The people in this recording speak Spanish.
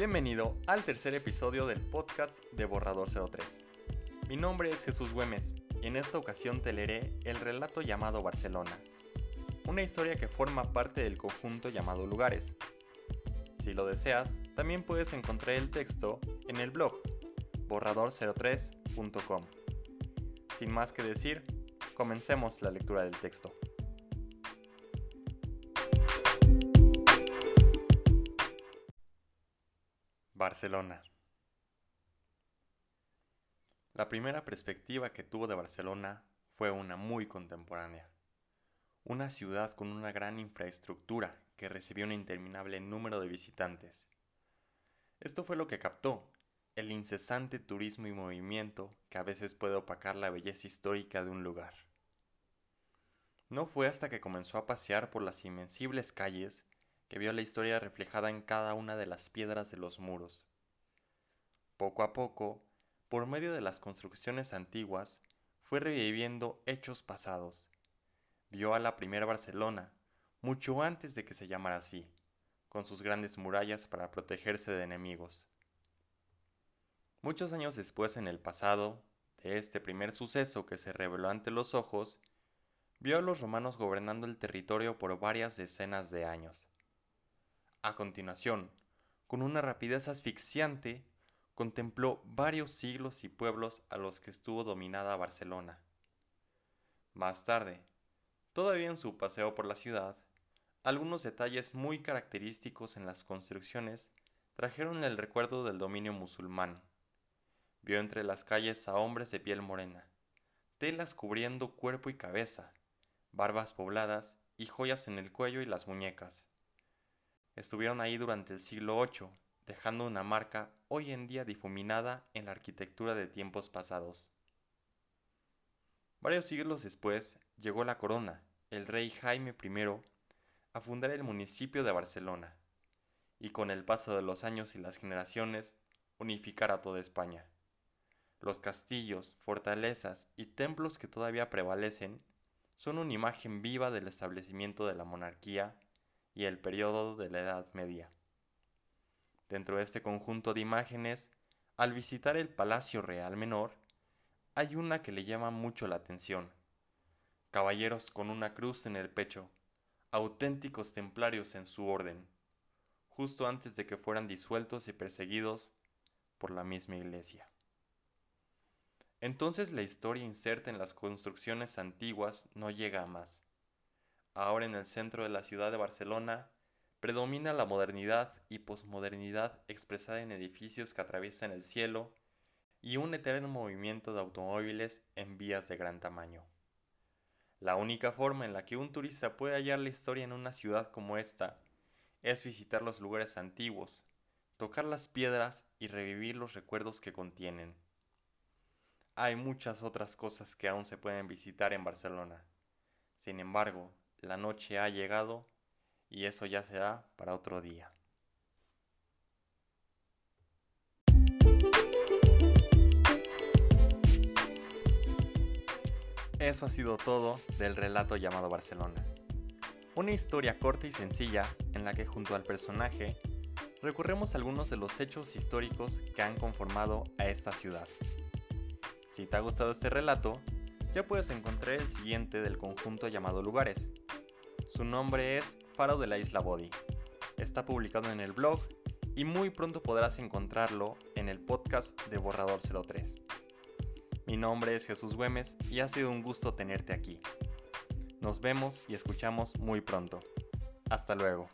Bienvenido al tercer episodio del podcast de Borrador 03. Mi nombre es Jesús Güemes y en esta ocasión te leeré el relato llamado Barcelona, una historia que forma parte del conjunto llamado Lugares. Si lo deseas, también puedes encontrar el texto en el blog borrador03.com. Sin más que decir, comencemos la lectura del texto. Barcelona. La primera perspectiva que tuvo de Barcelona fue una muy contemporánea. Una ciudad con una gran infraestructura que recibió un interminable número de visitantes. Esto fue lo que captó, el incesante turismo y movimiento que a veces puede opacar la belleza histórica de un lugar. No fue hasta que comenzó a pasear por las invencibles calles que vio la historia reflejada en cada una de las piedras de los muros. Poco a poco, por medio de las construcciones antiguas, fue reviviendo hechos pasados. Vio a la primera Barcelona, mucho antes de que se llamara así, con sus grandes murallas para protegerse de enemigos. Muchos años después en el pasado, de este primer suceso que se reveló ante los ojos, vio a los romanos gobernando el territorio por varias decenas de años. A continuación, con una rapidez asfixiante, contempló varios siglos y pueblos a los que estuvo dominada Barcelona. Más tarde, todavía en su paseo por la ciudad, algunos detalles muy característicos en las construcciones trajeron el recuerdo del dominio musulmán. Vio entre las calles a hombres de piel morena, telas cubriendo cuerpo y cabeza, barbas pobladas y joyas en el cuello y las muñecas estuvieron ahí durante el siglo VIII, dejando una marca hoy en día difuminada en la arquitectura de tiempos pasados. Varios siglos después llegó la corona, el rey Jaime I, a fundar el municipio de Barcelona, y con el paso de los años y las generaciones, unificar a toda España. Los castillos, fortalezas y templos que todavía prevalecen son una imagen viva del establecimiento de la monarquía y el periodo de la Edad Media. Dentro de este conjunto de imágenes, al visitar el Palacio Real Menor, hay una que le llama mucho la atención. Caballeros con una cruz en el pecho, auténticos templarios en su orden, justo antes de que fueran disueltos y perseguidos por la misma iglesia. Entonces la historia inserta en las construcciones antiguas no llega a más ahora en el centro de la ciudad de Barcelona, predomina la modernidad y posmodernidad expresada en edificios que atraviesan el cielo y un eterno movimiento de automóviles en vías de gran tamaño. La única forma en la que un turista puede hallar la historia en una ciudad como esta es visitar los lugares antiguos, tocar las piedras y revivir los recuerdos que contienen. Hay muchas otras cosas que aún se pueden visitar en Barcelona. Sin embargo, la noche ha llegado y eso ya será para otro día. Eso ha sido todo del relato llamado Barcelona. Una historia corta y sencilla en la que junto al personaje recorremos algunos de los hechos históricos que han conformado a esta ciudad. Si te ha gustado este relato, ya puedes encontrar el siguiente del conjunto llamado Lugares, su nombre es Faro de la Isla Body. Está publicado en el blog y muy pronto podrás encontrarlo en el podcast de Borrador 03. Mi nombre es Jesús Güemes y ha sido un gusto tenerte aquí. Nos vemos y escuchamos muy pronto. Hasta luego.